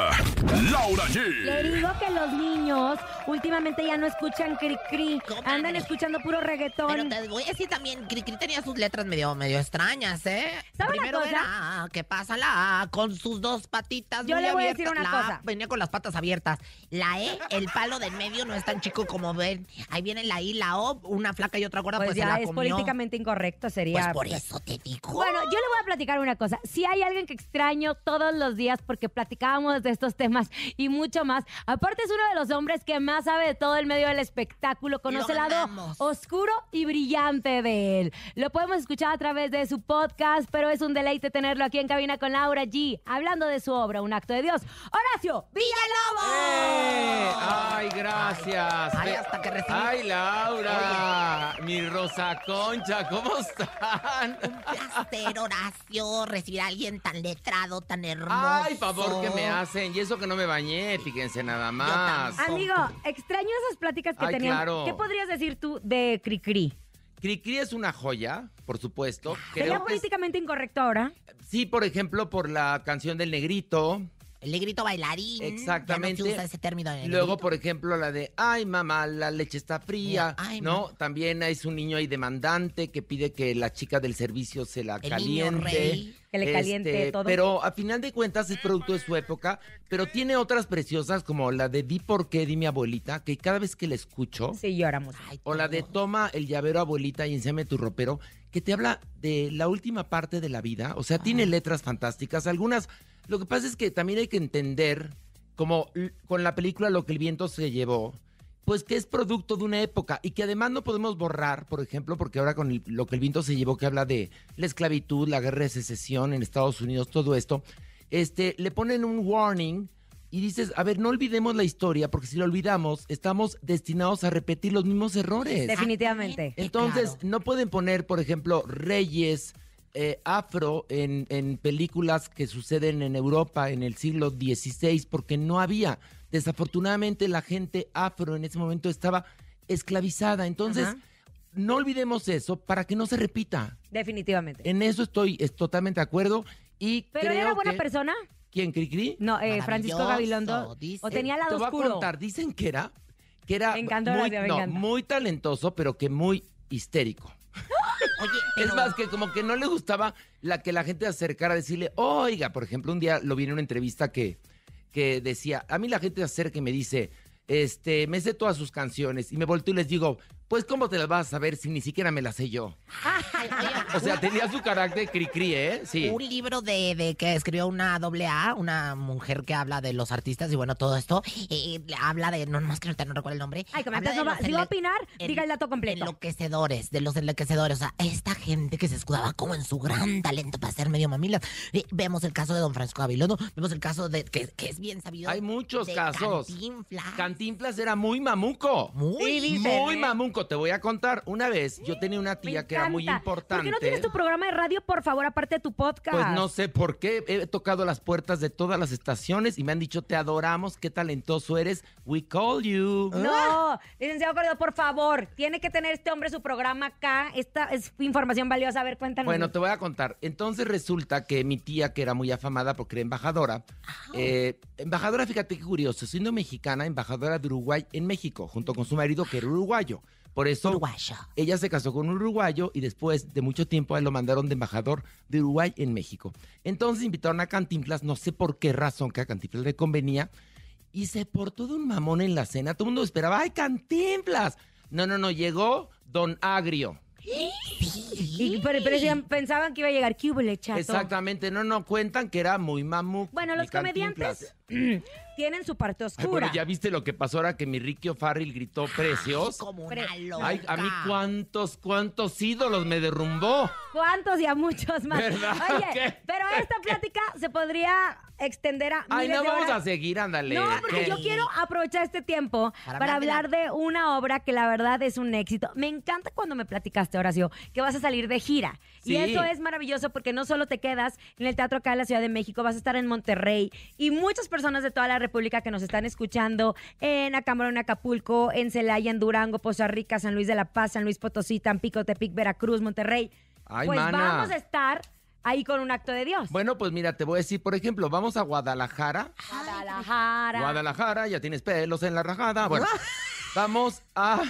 D: Laura
E: Le
D: G.
E: digo que los niños últimamente ya no escuchan cri-cri, andan escuchando puro
B: Pero
E: reggaetón.
B: te voy a decir también, Cricri tenía sus letras medio, medio extrañas, ¿eh?
E: ¿Sabe una
B: Primero
E: cosa?
B: era, ¿qué pasa? La A con sus dos patitas
E: Yo
B: muy
E: le voy a
B: abiertas.
E: decir una
B: La A
E: cosa.
B: venía con las patas abiertas. La E, el palo del medio no es tan chico como ven. Ahí viene la I, la O, una flaca y otra gorda,
E: Pues,
B: pues, se
E: ya
B: la
E: es
B: comió.
E: políticamente incorrecto, sería.
B: Pues por eso te digo.
E: Bueno, yo le voy a platicar una cosa. Si hay alguien que extraño todos los días porque platicábamos de estos temas y mucho más, aparte es uno de los hombres que más sabe de todo el medio del espectáculo, conoce el lado oscuro y brillante de él. Lo podemos escuchar a través de su podcast, pero es un deleite tenerlo aquí en cabina con Laura G, hablando de su obra, Un acto de Dios. Horacio Villalobos.
M: ¡Eh! ¡Ay, gracias!
B: Ay, hasta que recibí-
M: ¡Ay, Laura! Mi Rosa Concha, ¿cómo están?
B: Un placer, Horacio, recibir a alguien tan letrado, tan hermoso.
M: ¡Ay, favor que me hacen! Y eso que no me bañé, fíjense nada más.
E: Amigo, extraño esas pláticas que
M: Ay,
E: tenían.
M: claro.
E: ¿Qué podrías decir tú de Cricri?
M: Cricri es una joya, por supuesto.
E: ¿Sería
M: Creo es-
E: políticamente incorrecto ahora?
M: sí, por ejemplo, por la canción del negrito.
B: El negrito bailarín.
M: Exactamente.
B: Ya no se usa ese término. de
M: Luego,
B: negrito.
M: por ejemplo, la de, ay, mamá, la leche está fría,
B: Ay,
M: ¿no?
B: mamá.
M: También es un niño ahí demandante que pide que la chica del servicio se la
B: El niño
M: caliente.
B: rey.
E: Que le caliente todo.
M: Pero a final de cuentas es producto de su época, pero tiene otras preciosas como la de Di por qué, di mi abuelita, que cada vez que la escucho,
E: Sí, lloramos.
B: Ay,
M: o la de. Toma el llavero abuelita y enséame tu ropero, que te habla de la última parte de la vida, o sea, tiene letras fantásticas, algunas, lo que pasa es que también hay que entender, como con la película Lo que el viento se llevó, pues que es producto de una época y que además no podemos borrar, por ejemplo, porque ahora con el- lo que el viento se llevó, que habla de la esclavitud, la guerra de secesión en Estados Unidos, todo esto, este, le ponen un warning y dices, a ver, no olvidemos la historia, porque si lo olvidamos, estamos destinados a repetir los mismos errores.
E: Definitivamente.
M: Entonces,
B: claro.
M: no pueden poner, por ejemplo, reyes eh, afro en, en películas que suceden en Europa en el siglo XVI, porque no había. Desafortunadamente, la gente afro en ese momento estaba esclavizada. Entonces,
E: Ajá.
M: no olvidemos eso para que no se repita.
E: Definitivamente.
M: En eso estoy es totalmente de acuerdo. Y
E: ¿Pero
M: creo
E: era buena
M: que-
E: persona?
M: ¿Quién, Cricri?
E: No, eh, Francisco Gabilondo.
B: dice.
E: ¿O tenía lado
M: te voy
E: oscuro?
M: a contar, dicen que era, que era
E: Me encantó,
M: muy, no,
E: encanta.
M: muy talentoso, pero que muy histérico.
B: Oye,
M: Es más, que como que no le gustaba la que la gente acercara a decirle, oiga, por ejemplo, un día lo vi en una entrevista que, que decía, a mí la gente se acerca y me dice, este, me sé todas sus canciones, y me volteo y les digo, pues, ¿cómo te las vas a saber si ni siquiera me las sé yo?
B: Ay, oye,
M: O sea, tenía su carácter cri-cri, ¿eh? Sí.
B: Un libro de, de que escribió una doble A, una mujer que habla de los artistas y bueno, todo esto. eh, habla de, no más que no recuerdo el nombre.
E: Ay, antes
B: de
E: no va- si va a opinar,
B: en-
E: diga el dato completo.
B: Enloquecedores, de los enloquecedores. O sea, esta gente que se escudaba como en su gran talento para ser medio mamila. Eh, vemos el caso de Don Francisco Gabilondo, vemos el caso de, que, que es bien sabido.
M: Hay muchos
B: de
M: casos.
B: Cantinflas.
M: Cantinflas era muy mamuco.
B: Muy.
E: Sí,
M: Muy
E: ¿eh?
M: mamuco. Te voy a contar, una vez yo tenía una tía que era muy importante.
E: ¿Por qué no tienes tu programa de radio, por favor, aparte de tu podcast?
M: Pues no sé por qué. He tocado las puertas de todas las estaciones y me han dicho, te adoramos, qué talentoso eres. We call you.
E: No, licenciado Corrido, por favor, tiene que tener este hombre su programa acá. Esta es información valiosa. A ver, cuéntanos.
M: Bueno, te voy a contar. Entonces resulta que mi tía, que era muy afamada porque era embajadora, eh, embajadora, fíjate qué curioso, siendo mexicana, embajadora de Uruguay en México, junto con su marido, que era uruguayo. Por eso ella se casó con un uruguayo y después de mucho tiempo a él lo mandaron de embajador de Uruguay en México. Entonces invitaron a Cantinflas, no sé por qué razón que a Cantinflas le convenía, y se portó de un mamón en la cena. Todo el mundo esperaba, ¡ay, Cantinflas! No, no, no, llegó Don Agrio.
E: Y, pero, pensaban que iba a llegar Cubole, chato.
M: Exactamente, no, no, cuentan que era muy mamú.
E: Bueno, los comediantes tienen su parte
M: Ay,
E: oscura.
M: bueno, ya viste lo que pasó ahora que mi Ricky O'Farrill gritó precios.
B: Como
E: Pre-
B: una loca.
M: Ay, a mí cuántos, cuántos ídolos me derrumbó.
E: ¿Cuántos y a muchos más?
M: ¿Verdad?
E: Oye,
M: ¿Qué?
E: pero esta plática se podría extender a
M: Ay,
E: miles
M: no
E: de
M: vamos
E: horas.
M: a seguir, ándale.
E: No, porque
M: ¿Qué?
E: yo quiero aprovechar este tiempo
B: Para
E: para,
B: hablar
E: hablar de una obra que la verdad es un éxito. Me encanta cuando me platicaste, Horacio, que vas a salir de gira.
M: Sí.
E: Y eso es maravilloso porque no solo te quedas en el teatro acá en la Ciudad de México, vas a estar en Monterrey y muchas personas de toda la República que nos están escuchando en Acámbaro, en Acapulco, en Celaya, en Durango, Poza Rica, San Luis de la Paz, San Luis Potosí, Tampico, Tepic, Veracruz, Monterrey.
M: Ay,
E: pues
M: mana.
E: vamos a estar ahí con un acto de Dios.
M: Bueno, pues mira, te voy a decir, por ejemplo, vamos a Guadalajara.
E: Guadalajara.
M: Guadalajara, ya tienes pelos en la rajada. Bueno, vamos a,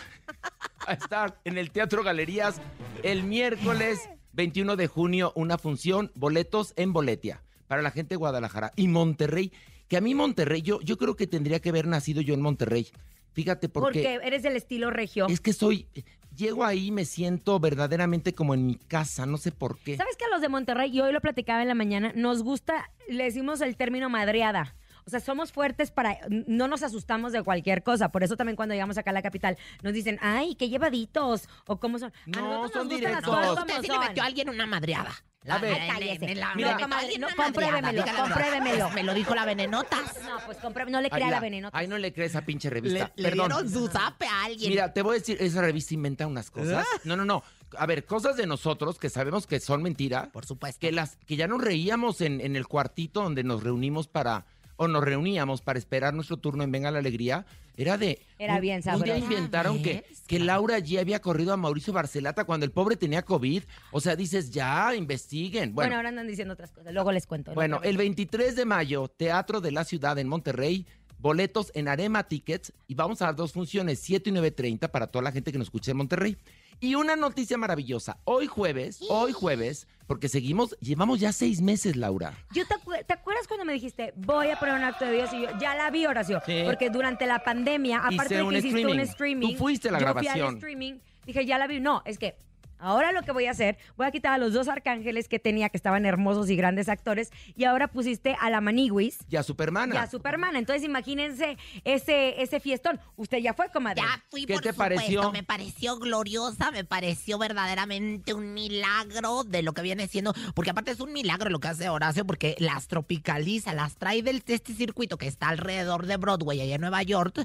M: a estar en el Teatro Galerías el miércoles 21 de junio, una función, boletos en Boletia, para la gente de Guadalajara. Y Monterrey, que a mí Monterrey, yo, yo creo que tendría que haber nacido yo en Monterrey. Fíjate, porque...
E: Porque eres del estilo regio.
M: Es que soy, llego ahí y me siento verdaderamente como en mi casa, no sé por qué.
E: ¿Sabes que a los de Monterrey, y hoy lo platicaba en la mañana, nos gusta, le decimos el término madreada? O sea, somos fuertes para, no nos asustamos de cualquier cosa. Por eso también cuando llegamos acá a la capital nos dicen, ay, qué llevaditos, o cómo son. A
M: No,
E: nosotros
M: son
E: nos gustan las
M: directos.
E: cosas
B: Usted
E: como
B: sí le
E: son.
B: metió a alguien una madreada.
M: A ver.
B: Ay,
E: cállese.
B: en la-
E: Mira,
B: le
E: comadre, no, compruébemelo,
B: diga la verdad.
E: compruébemelo.
B: Me lo dijo la venenotas.
E: No, pues compruebe- no le
M: Ay,
E: crea
M: la-
E: la venenota.
M: Ay, no le crees a pinche
B: Le,
M: revista.
B: le
M: Perdón.
B: dieron su zape a alguien.
M: Mira, te voy a decir, esa revista inventa unas cosas. No, no, no. A ver, cosas de nosotros que sabemos que son mentira.
B: Por supuesto.
M: Que las que ya nos reíamos en, en el cuartito donde nos reunimos para o nos reuníamos para esperar nuestro turno en Venga la Alegría. Era de
E: Era
M: un-
E: bien
M: Un día
E: sabroso.
M: inventaron que, que Laura G había corrido a Mauricio Barcelata cuando el pobre tenía COVID. O sea, dices, ya, investiguen.
E: Bueno,
M: Bueno,
E: ahora andan diciendo otras cosas. Luego les cuento.
M: bueno, el 23 de mayo, Teatro de la Ciudad en Monterrey, boletos en Arema Tickets y vamos a dar dos funciones, 7 y 9.30 para toda la gente que nos escuche en Monterrey. Y una noticia maravillosa, hoy jueves, hoy jueves, porque seguimos, llevamos ya seis meses, Laura.
E: Yo te, acu- ¿te acuerdas cuando me dijiste, voy a poner un acto de Dios? Y yo, ya la vi, Horacio.
M: Sí.
E: Porque durante la pandemia,
M: Hice
E: aparte de que hiciste
M: streaming.
E: un streaming.
M: Tú fuiste a la
E: yo Fui
M: grabación.
E: al streaming, dije, ya la vi. No, es que ahora lo que voy a hacer, voy a quitar a los dos arcángeles que tenía, que estaban hermosos y grandes actores, y ahora pusiste a la Maniguis
M: Y a Supermana.
E: y a Superman. Entonces, imagínense ese, ese fiestón. Usted ya fue, comadre.
B: Ya fui,
M: ¿Qué
B: por
M: te
B: supuesto.
M: pareció?
B: Me pareció gloriosa, me pareció verdaderamente un milagro de lo que viene siendo. Porque aparte es un milagro lo que hace Horacio, porque las tropicaliza, las trae del de este circuito que está alrededor de Broadway, allá en Nueva York,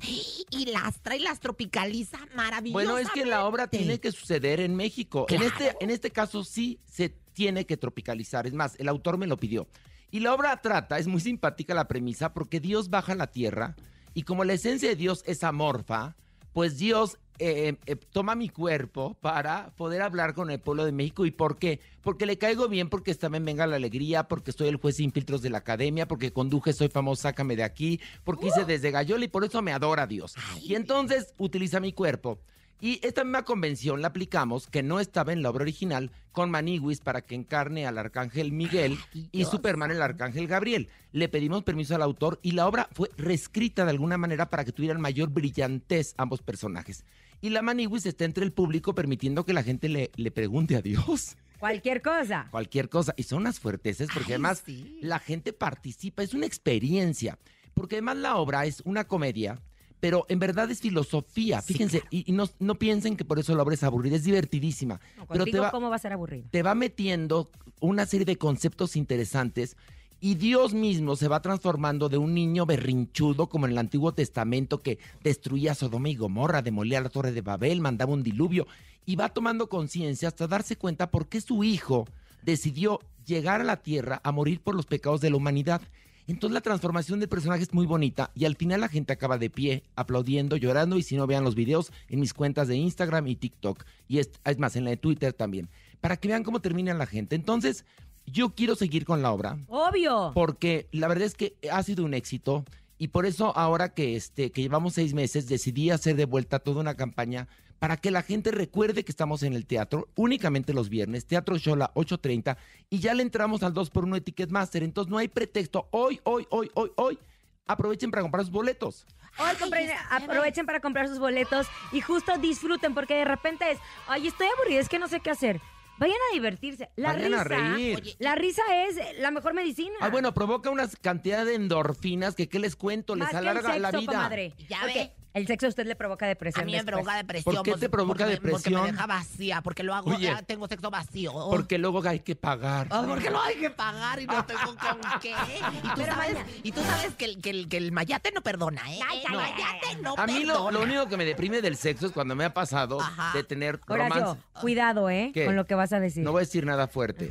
B: y las trae, las tropicaliza maravillosamente.
M: Bueno, es que la obra tiene que suceder en México. En, este, en este caso sí se tiene que tropicalizar. Es más, el autor me lo pidió. Y la obra trata, es muy simpática la premisa, porque Dios baja a la tierra y como la esencia de Dios es amorfa, pues Dios eh, eh, toma mi cuerpo para poder hablar con el pueblo de México. ¿Y por qué? Porque le caigo bien, porque también venga la alegría, porque soy el juez sin filtros de la academia, porque conduje Soy famoso, sácame de aquí, porque hice desde Gallola y por eso me adora Dios. Y entonces utiliza mi cuerpo. Y esta misma convención la aplicamos, que no estaba en la obra original, con Maniguis para que encarne al arcángel Miguel y Superman el arcángel Gabriel. Le pedimos permiso al autor y la obra fue reescrita de alguna manera para que tuvieran mayor brillantez ambos personajes. Y la Maniguis está entre el público permitiendo que la gente le, le pregunte a Dios
E: Cualquier cosa.
M: cualquier cosa. Y son unas fuerteces porque además la gente participa, es una experiencia. Porque además la obra es una comedia, pero en verdad es filosofía. Fíjense, y, y no, no piensen que por eso la obra es aburrida, es divertidísima. pero te va,
E: ¿cómo va a ser aburrido?
M: te va metiendo una serie de conceptos interesantes Y Dios mismo se va transformando de un niño berrinchudo como en el Antiguo Testamento que destruía Sodoma y Gomorra, demolía la torre de Babel, mandaba un diluvio y va tomando conciencia hasta darse cuenta por qué su hijo decidió llegar a la tierra a morir por los pecados de la humanidad. Entonces la transformación del personaje es muy bonita y al final la gente acaba de pie, aplaudiendo, llorando y si no vean los videos en mis cuentas de Instagram y TikTok y es, es más en la de Twitter también, para que vean cómo termina la gente. Entonces yo quiero seguir con la obra
E: Obvio.
M: porque la verdad es que ha sido un éxito y por eso ahora que este que llevamos seis meses decidí hacer de vuelta toda una campaña para que la gente recuerde que estamos en el teatro únicamente los viernes, Teatro Shola 8.30 y ya le entramos al 2x1 de Ticketmaster, entonces no hay pretexto, hoy, hoy, hoy, hoy, hoy, aprovechen para comprar sus boletos.
E: Hoy compren- aprovechen para comprar sus boletos y justo disfruten porque de repente es, ay, estoy aburrida, es que no sé qué hacer. Vayan a divertirse. La
M: Vayan a
E: risa,
M: reír. Oye,
E: la risa es la mejor medicina.
M: Ah, bueno, provoca una cantidad de endorfinas que, ¿qué les cuento?
E: Más
M: Les
E: que el
M: alarga la vida.
E: comadre.
B: Ya ve.
E: El sexo a usted le provoca depresión.
B: A mí me
E: después.
B: provoca depresión.
M: ¿Por qué te provoca
B: porque me- Porque
M: depresión?
B: me deja vacía, porque lo hago,
M: Oye.
B: ah, tengo sexo vacío.
M: Porque luego hay que pagar.
B: Ah, porque lo hay que pagar y no tengo con qué. Y tú sabes, y tú sabes que, el, que, el, que el mayate no perdona, ¿eh? el mayate no
M: A mí lo,
B: perdona.
M: lo único que me deprime del sexo es cuando me ha pasado
B: Ajá.
M: de tener
E: Horacio,
M: romance.
E: cuidado, ¿eh?
M: ¿Qué?
E: Con lo que vas a decir.
M: No voy a decir nada fuerte.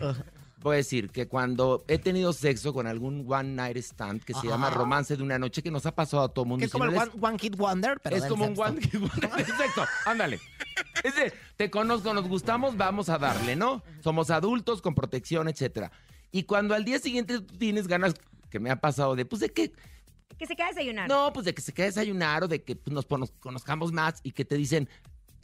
M: A decir que cuando he tenido sexo con algún one night stand que se llama romance de una noche que nos ha pasado a todo mundo.
B: Que es
M: si
B: como
M: no
B: el one, one Hit Wonder, pero
M: es
B: del
M: como un one hit wonder del sexo. Ándale. Es de, te conozco, nos gustamos, vamos a darle, ¿no? Somos adultos con protección, etcétera. Y cuando al día siguiente tú tienes ganas, que me ha pasado de, pues de que,
E: Que se quede a desayunar.
M: no, pues de que se quede a desayunar o de que pues, nos conozcamos más y que te dicen,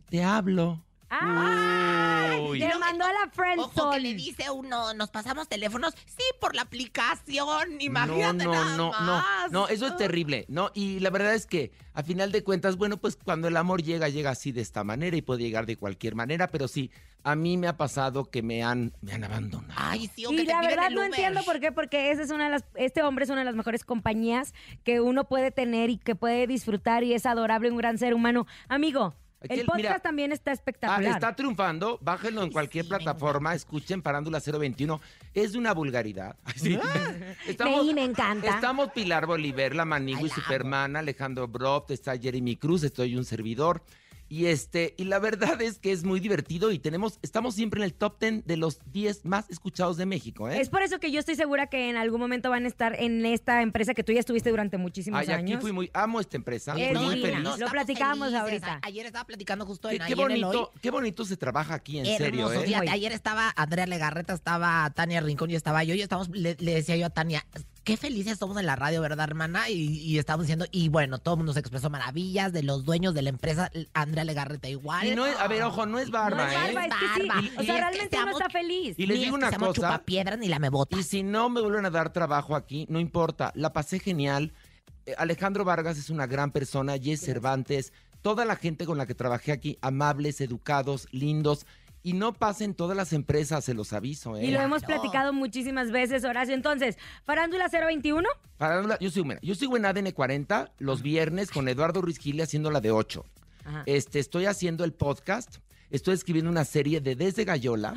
M: te hablo.
E: ¡Ay! Te mandó a la
B: Ojo que
E: friendzone.
B: le dice uno, nos pasamos teléfonos, sí, por la aplicación, imagínate
M: no, no,
B: nada
M: no,
B: más.
M: no, no, eso es terrible, ¿no? Y la verdad es que a final de cuentas, bueno, pues cuando el amor llega, llega así de esta manera y puede llegar de cualquier manera, pero sí, a mí me ha pasado que me han, me han abandonado.
B: Ay, sí, o
E: Y
B: que
E: la verdad
B: el
E: no
B: Uber.
E: entiendo por qué, porque ese es una de las, este hombre es una de las mejores compañías que uno puede tener y que puede disfrutar y es adorable, un gran ser humano. Amigo,
M: Aquí
E: el podcast
M: mira,
E: también está
M: Ah,
E: espectacular.
M: está triunfando, bájenlo en cualquier plataforma, escuchen Parándula 021, es de una vulgaridad. Sí.
E: Leí, me encanta.
M: Estamos Pilar Bolívar, La Manigua y Superman, Alejandro Broft, está Jeremy Cruz, estoy un servidor. Y este, y la verdad es que es muy divertido y tenemos, estamos siempre en el top 10 de los 10 más escuchados de México, ¿eh?
E: Es por eso que yo estoy segura que en algún momento van a estar en esta empresa que tú ya estuviste durante muchísimos
M: Ay, aquí
E: años.
M: fui muy, amo esta empresa,
E: Es
M: muy feliz.
E: Lo
B: Estamos
E: platicábamos
B: felices.
E: ahorita.
B: A- Ayer estaba platicando justo
M: Qué,
B: en,
M: qué
B: en el
M: bonito,
B: hoy.
M: qué bonito se trabaja aquí, en serio, ¿eh?
B: fíjate, ayer estaba Andrea Legarreta, estaba Tania Rincón y estaba yo, y estábamos, le, le decía yo a Tania, qué felices somos en la radio, ¿verdad, hermana? Y, y estábamos diciendo, y bueno, todo el mundo se expresó maravillas de los dueños de la empresa, Andrea Legarreta igual.
M: Y no es- a ver, ojo, no es barba,
E: No es
M: ¿eh?
E: barba, es que sí.
B: barba.
E: O
B: Y
E: sea,
B: es que
E: realmente
B: seamos-
E: está feliz.
M: Y les
B: Ni
M: digo
B: es
M: una cosa.
B: chupapiedras ni la me bota.
M: Y si no me vuelven a dar trabajo aquí, no importa. La pasé genial. Eh, Alejandro Vargas es una gran persona. Jess Cervantes, toda la gente con la que trabajé aquí, amables, educados, lindos. Y no pasen todas las empresas, se los aviso, ¿eh?
E: Y lo hemos platicado muchísimas veces, Horacio. Entonces, Farándula 021.
M: Farándula- yo sigo, mira, yo sigo en ADN 40 los viernes con Eduardo Ruiz Gile haciendo la de 8.
E: Ajá.
M: Este, estoy haciendo el podcast. Estoy escribiendo una serie de Desde Gallola,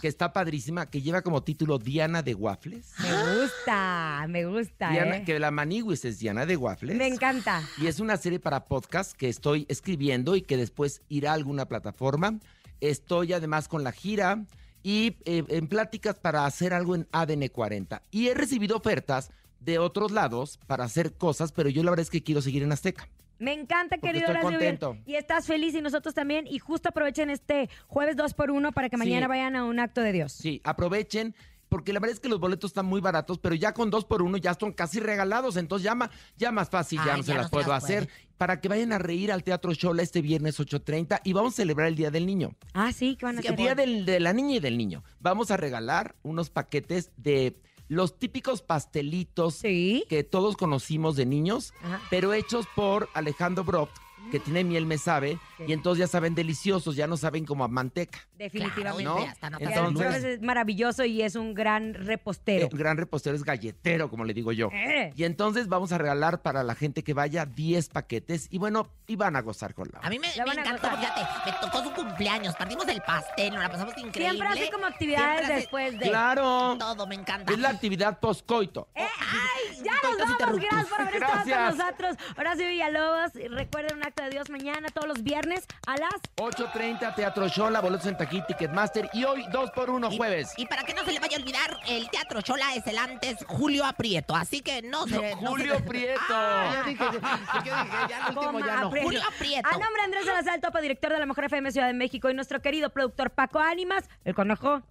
M: que está padrísima, que lleva como título Diana de Waffles.
E: Me gusta, me gusta,
M: Diana,
E: ¿eh?
M: que la Maniguis es Diana de Waffles.
E: Me encanta.
M: Y es una serie para podcast que estoy escribiendo y que después irá a alguna plataforma. Estoy además con la gira y eh, en pláticas para hacer algo en ADN 40. Y he recibido ofertas de otros lados para hacer cosas, pero yo la verdad es que quiero seguir en Azteca.
E: Me encanta,
M: Porque
E: querido
M: estoy contento.
E: Y estás feliz y nosotros también. Y justo aprovechen este jueves 2 por 1 para que
M: Sí.
E: mañana vayan a un acto de Dios.
M: Sí, aprovechen. Porque la verdad es que los boletos están muy baratos, pero ya con dos por uno ya son casi regalados. Entonces ya, ma- ya más fácil, ya no se las
B: no
M: puedo
B: las
M: hacer. Para que vayan a reír al Teatro Shola este viernes 8.30 y vamos a celebrar el Día del Niño.
E: Ah, sí, ¿qué van a
M: El
E: hacer?
M: día del- de la niña y del niño. Vamos a regalar unos paquetes de los típicos pastelitos que todos conocimos de niños,
E: Ajá.
M: pero hechos por Alejandro Broft, que tiene miel me sabe, y entonces ya saben deliciosos, ya no saben como a manteca.
E: Definitivamente.
M: ¿no?
B: están
E: Y
B: hasta
E: Aaron
M: Entonces-
E: es maravilloso y es un gran repostero.
M: Eh, Un gran repostero es galletero, como le digo yo.
E: Eh.
M: Y entonces vamos a regalar para la gente que vaya 10 paquetes y bueno, y van a gozar con la.
B: A mí me, me encantó, fíjate, me tocó su cumpleaños, partimos del pastel, nos la pasamos increíble.
E: Siempre hace como actividades
B: hace
E: después de.
M: Claro.
B: Todo, me encanta.
M: Es la actividad postcoito.
E: Eh, ¡Ay! Ya nos vamos. Gracias por haber estado con
M: Gracias.
E: nosotros. Horacio Villalobos. Recuerden un acto de Dios mañana, todos los viernes a las
M: 8.30 Teatro Shola, boletos en taquí, Ticketmaster y hoy 2 por 1
B: Y-
M: jueves.
B: Y para que no se le vaya a olvidar, el Teatro Chola es el antes Julio Aprieto, así que no se... no
M: Julio
B: se-
M: Prieto.
B: Ah,
M: Ya dije, ya- ya dije, ya el último ya no.
B: Julio Aprieto.
E: A nombre de Andrés Salazar, topo director de la Mejor FM Ciudad de México y nuestro querido productor Paco Ánimas, el conejo.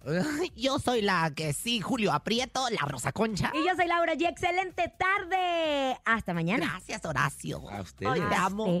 B: Yo soy la que sí, Julio Aprieto, la Rosa Concha.
E: Y yo soy Laura G. Excelente tarde. Hasta mañana.
B: Gracias, Horacio.
M: A ustedes.
B: Ay, te amo.